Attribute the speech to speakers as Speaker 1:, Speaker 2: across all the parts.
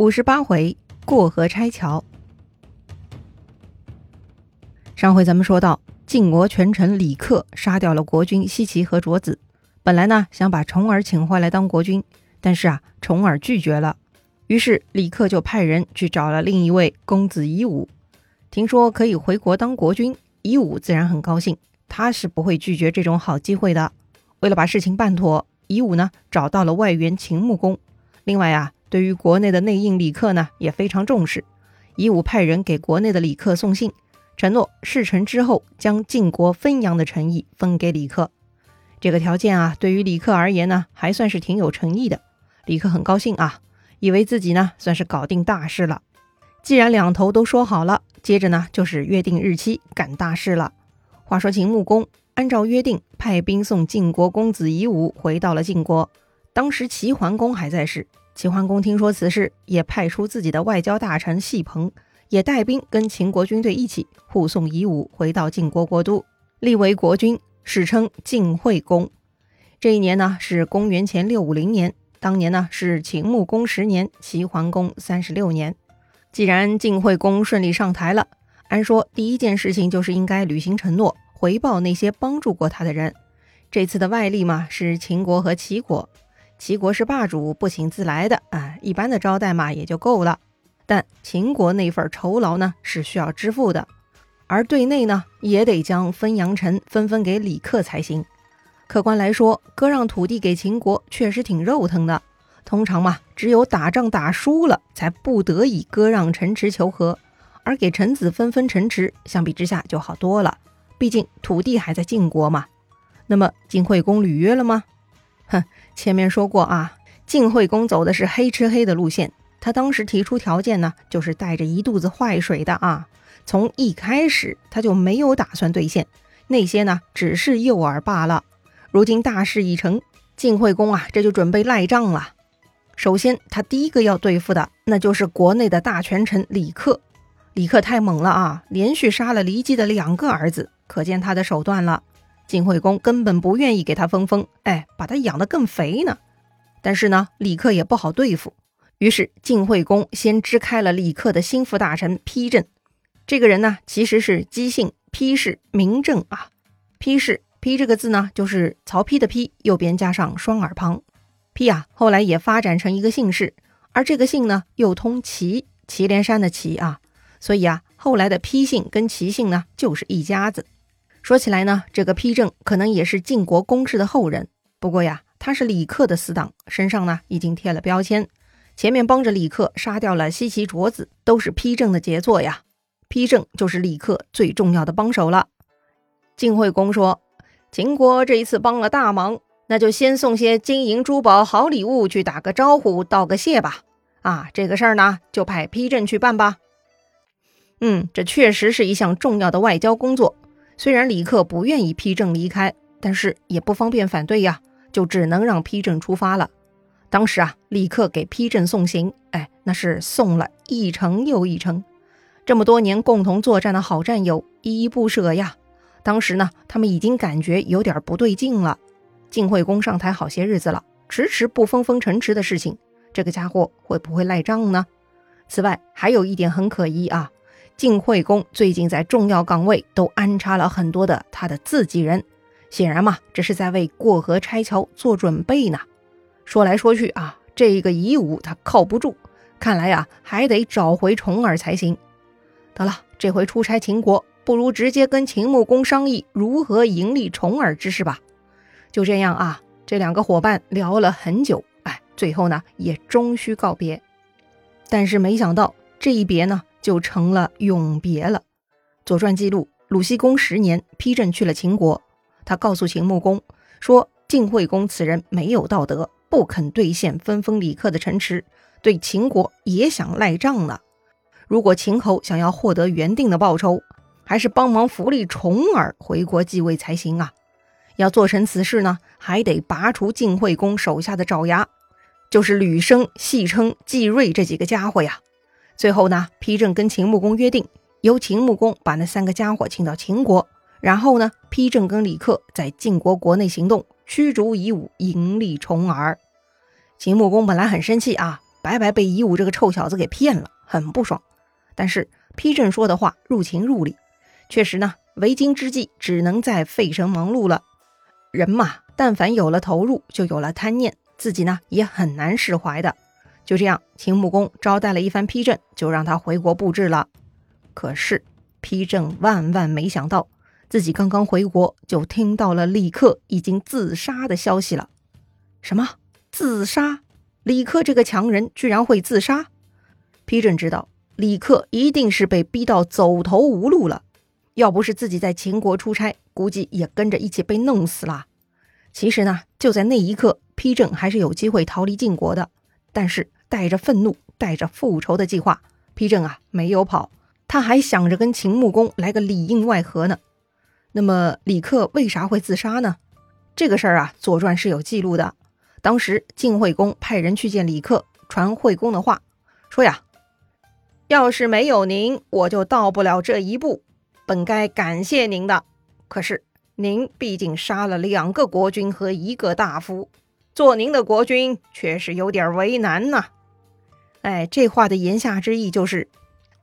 Speaker 1: 五十八回过河拆桥。上回咱们说到，晋国权臣李克杀掉了国君西岐和卓子，本来呢想把重耳请回来当国君，但是啊重耳拒绝了，于是李克就派人去找了另一位公子夷吾，听说可以回国当国君，夷吾自然很高兴，他是不会拒绝这种好机会的。为了把事情办妥，夷吾呢找到了外援秦穆公，另外啊。对于国内的内应李克呢，也非常重视。夷吾派人给国内的李克送信，承诺事成之后将晋国分阳的诚意分给李克。这个条件啊，对于李克而言呢，还算是挺有诚意的。李克很高兴啊，以为自己呢算是搞定大事了。既然两头都说好了，接着呢就是约定日期干大事了。话说秦穆公按照约定派兵送晋国公子夷吾回到了晋国，当时齐桓公还在世。齐桓公听说此事，也派出自己的外交大臣戏鹏，也带兵跟秦国军队一起护送夷吾回到晋国国都，立为国君，史称晋惠公。这一年呢是公元前六五零年，当年呢是秦穆公十年，齐桓公三十六年。既然晋惠公顺利上台了，按说第一件事情就是应该履行承诺，回报那些帮助过他的人。这次的外力嘛是秦国和齐国。齐国是霸主，不请自来的啊，一般的招待嘛也就够了。但秦国那份酬劳呢是需要支付的，而对内呢也得将分阳城分分给李克才行。客观来说，割让土地给秦国确实挺肉疼的。通常嘛，只有打仗打输了，才不得已割让城池求和，而给臣子分分城池，相比之下就好多了。毕竟土地还在晋国嘛。那么晋惠公履约了吗？哼，前面说过啊，晋惠公走的是黑吃黑的路线。他当时提出条件呢，就是带着一肚子坏水的啊。从一开始他就没有打算兑现，那些呢只是诱饵罢了。如今大事已成，晋惠公啊这就准备赖账了。首先，他第一个要对付的，那就是国内的大权臣李克。李克太猛了啊，连续杀了骊姬的两个儿子，可见他的手段了。晋惠公根本不愿意给他分封，哎，把他养得更肥呢。但是呢，李克也不好对付，于是晋惠公先支开了李克的心腹大臣丕正。这个人呢，其实是姬姓丕氏名正啊。丕氏丕这个字呢，就是曹丕的丕，右边加上双耳旁。丕啊，后来也发展成一个姓氏，而这个姓呢，又通祁，祁连山的祁啊，所以啊，后来的丕姓跟祁姓呢，就是一家子。说起来呢，这个丕正可能也是晋国公室的后人。不过呀，他是李克的死党，身上呢已经贴了标签。前面帮着李克杀掉了西岐卓子，都是丕正的杰作呀。丕正就是李克最重要的帮手了。晋惠公说：“秦国这一次帮了大忙，那就先送些金银珠宝、好礼物去打个招呼、道个谢吧。啊，这个事儿呢，就派丕正去办吧。嗯，这确实是一项重要的外交工作。”虽然李克不愿意批正离开，但是也不方便反对呀，就只能让批正出发了。当时啊，李克给批正送行，哎，那是送了一程又一程。这么多年共同作战的好战友，依依不舍呀。当时呢，他们已经感觉有点不对劲了。晋惠公上台好些日子了，迟迟不封封城池的事情，这个家伙会不会赖账呢？此外，还有一点很可疑啊。晋惠公最近在重要岗位都安插了很多的他的自己人，显然嘛，这是在为过河拆桥做准备呢。说来说去啊，这个夷吾他靠不住，看来呀，还得找回重耳才行。得了，这回出差秦国，不如直接跟秦穆公商议如何迎立重耳之事吧。就这样啊，这两个伙伴聊了很久，哎，最后呢也终须告别。但是没想到这一别呢。就成了永别了。《左传》记录，鲁僖公十年，丕正去了秦国。他告诉秦穆公说：“晋惠公此人没有道德，不肯兑现分封李克的城池，对秦国也想赖账呢。如果秦侯想要获得原定的报酬，还是帮忙扶立重耳回国继位才行啊。要做成此事呢，还得拔除晋惠公手下的爪牙，就是吕生、戏称、季瑞这几个家伙呀。”最后呢，丕正跟秦穆公约定，由秦穆公把那三个家伙请到秦国，然后呢，丕正跟李克在晋国国内行动，驱逐夷吾，迎立重耳。秦穆公本来很生气啊，白白被夷吾这个臭小子给骗了，很不爽。但是丕正说的话入情入理，确实呢，为今之计只能再费神忙碌了。人嘛，但凡有了投入，就有了贪念，自己呢也很难释怀的。就这样，秦穆公招待了一番丕正，就让他回国布置了。可是丕正万万没想到，自己刚刚回国，就听到了李克已经自杀的消息了。什么？自杀？李克这个强人居然会自杀？丕正知道李克一定是被逼到走投无路了，要不是自己在秦国出差，估计也跟着一起被弄死了。其实呢，就在那一刻，丕正还是有机会逃离晋国的，但是。带着愤怒，带着复仇的计划，丕正啊没有跑，他还想着跟秦穆公来个里应外合呢。那么李克为啥会自杀呢？这个事儿啊，《左传》是有记录的。当时晋惠公派人去见李克，传惠公的话，说呀：“要是没有您，我就到不了这一步，本该感谢您的。可是您毕竟杀了两个国君和一个大夫，做您的国君却是有点为难呐。”哎，这话的言下之意就是，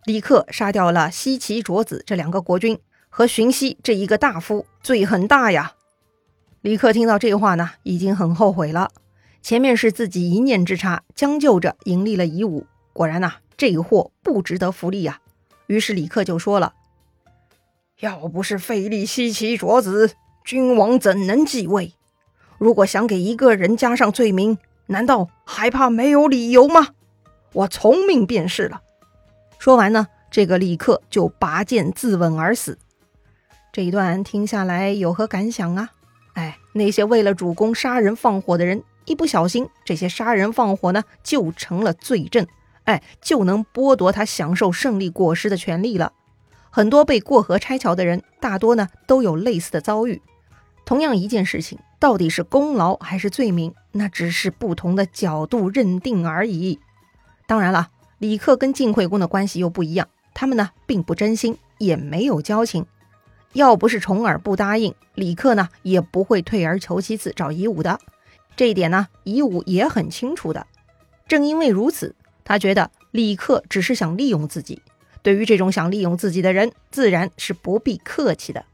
Speaker 1: 李克杀掉了西岐、卓子这两个国君和荀息这一个大夫，罪很大呀。李克听到这话呢，已经很后悔了。前面是自己一念之差，将就着迎立了夷吾，果然呐，这个货不值得福利呀。于是李克就说了：“要不是废立西岐、卓子，君王怎能继位？如果想给一个人加上罪名，难道还怕没有理由吗？”我从命便是了。说完呢，这个李克就拔剑自刎而死。这一段听下来有何感想啊？哎，那些为了主公杀人放火的人，一不小心，这些杀人放火呢就成了罪证，哎，就能剥夺他享受胜利果实的权利了。很多被过河拆桥的人，大多呢都有类似的遭遇。同样一件事情，到底是功劳还是罪名，那只是不同的角度认定而已。当然了，李克跟晋惠公的关系又不一样，他们呢并不真心，也没有交情。要不是重耳不答应，李克呢也不会退而求其次找夷吾的。这一点呢，夷吾也很清楚的。正因为如此，他觉得李克只是想利用自己。对于这种想利用自己的人，自然是不必客气的。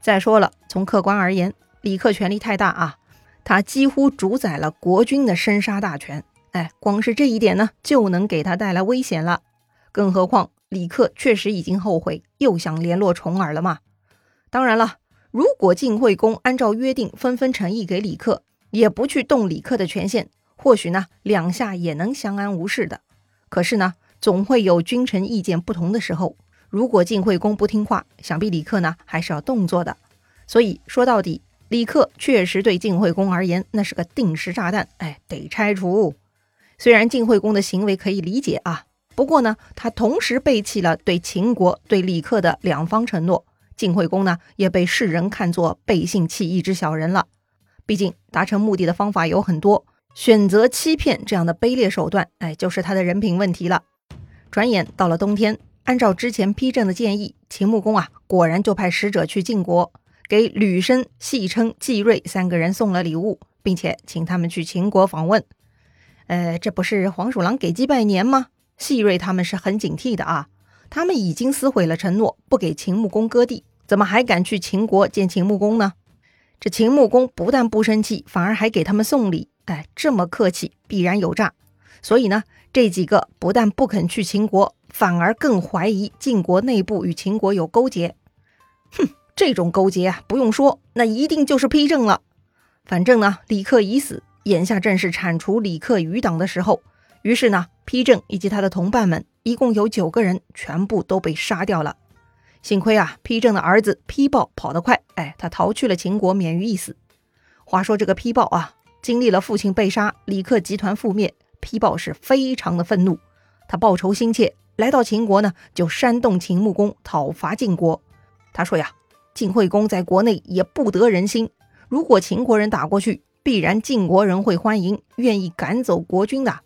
Speaker 1: 再说了，从客观而言，李克权力太大啊，他几乎主宰了国君的生杀大权。哎，光是这一点呢，就能给他带来危险了。更何况李克确实已经后悔，又想联络重耳了嘛。当然了，如果晋惠公按照约定分分诚意给李克，也不去动李克的权限，或许呢，两下也能相安无事的。可是呢，总会有君臣意见不同的时候。如果晋惠公不听话，想必李克呢还是要动作的。所以说到底，李克确实对晋惠公而言，那是个定时炸弹。哎，得拆除。虽然晋惠公的行为可以理解啊，不过呢，他同时背弃了对秦国、对李克的两方承诺。晋惠公呢，也被世人看作背信弃义之小人了。毕竟达成目的的方法有很多，选择欺骗这样的卑劣手段，哎，就是他的人品问题了。转眼到了冬天，按照之前批正的建议，秦穆公啊，果然就派使者去晋国，给吕申、戏称、季瑞三个人送了礼物，并且请他们去秦国访问。呃，这不是黄鼠狼给鸡拜年吗？细瑞他们是很警惕的啊，他们已经撕毁了承诺，不给秦穆公割地，怎么还敢去秦国见秦穆公呢？这秦穆公不但不生气，反而还给他们送礼，哎，这么客气，必然有诈。所以呢，这几个不但不肯去秦国，反而更怀疑晋国内部与秦国有勾结。哼，这种勾结啊，不用说，那一定就是批政了。反正呢，李克已死。眼下正是铲除李克余党的时候，于是呢，丕正以及他的同伴们一共有九个人，全部都被杀掉了。幸亏啊，丕正的儿子丕豹跑得快，哎，他逃去了秦国，免于一死。话说这个丕豹啊，经历了父亲被杀、李克集团覆灭，丕豹是非常的愤怒，他报仇心切，来到秦国呢，就煽动秦穆公讨伐晋国。他说呀，晋惠公在国内也不得人心，如果秦国人打过去。必然晋国人会欢迎，愿意赶走国君的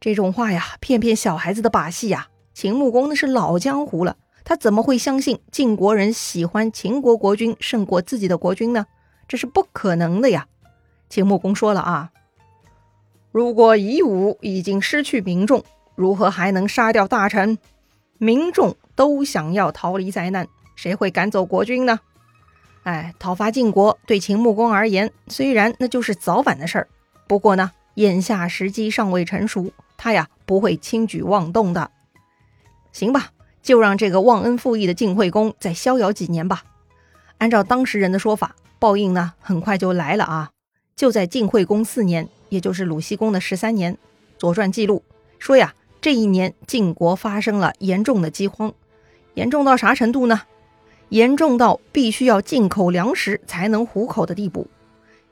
Speaker 1: 这种话呀，骗骗小孩子的把戏呀！秦穆公那是老江湖了，他怎么会相信晋国人喜欢秦国国君胜过自己的国君呢？这是不可能的呀！秦穆公说了啊，如果夷吾已经失去民众，如何还能杀掉大臣？民众都想要逃离灾难，谁会赶走国君呢？哎，讨伐晋国对秦穆公而言，虽然那就是早晚的事儿，不过呢，眼下时机尚未成熟，他呀不会轻举妄动的。行吧，就让这个忘恩负义的晋惠公再逍遥几年吧。按照当时人的说法，报应呢很快就来了啊！就在晋惠公四年，也就是鲁僖公的十三年，《左传》记录说呀，这一年晋国发生了严重的饥荒，严重到啥程度呢？严重到必须要进口粮食才能糊口的地步。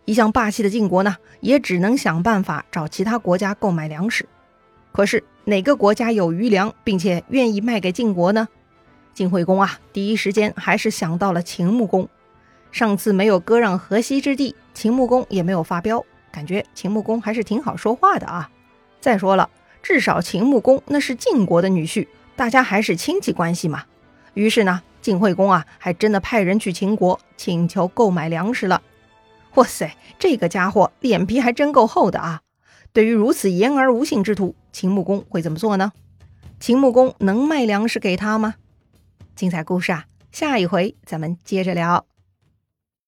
Speaker 1: 一向霸气的晋国呢，也只能想办法找其他国家购买粮食。可是哪个国家有余粮，并且愿意卖给晋国呢？晋惠公啊，第一时间还是想到了秦穆公。上次没有割让河西之地，秦穆公也没有发飙，感觉秦穆公还是挺好说话的啊。再说了，至少秦穆公那是晋国的女婿，大家还是亲戚关系嘛。于是呢。晋惠公啊，还真的派人去秦国请求购买粮食了。哇塞，这个家伙脸皮还真够厚的啊！对于如此言而无信之徒，秦穆公会怎么做呢？秦穆公能卖粮食给他吗？精彩故事啊，下一回咱们接着聊。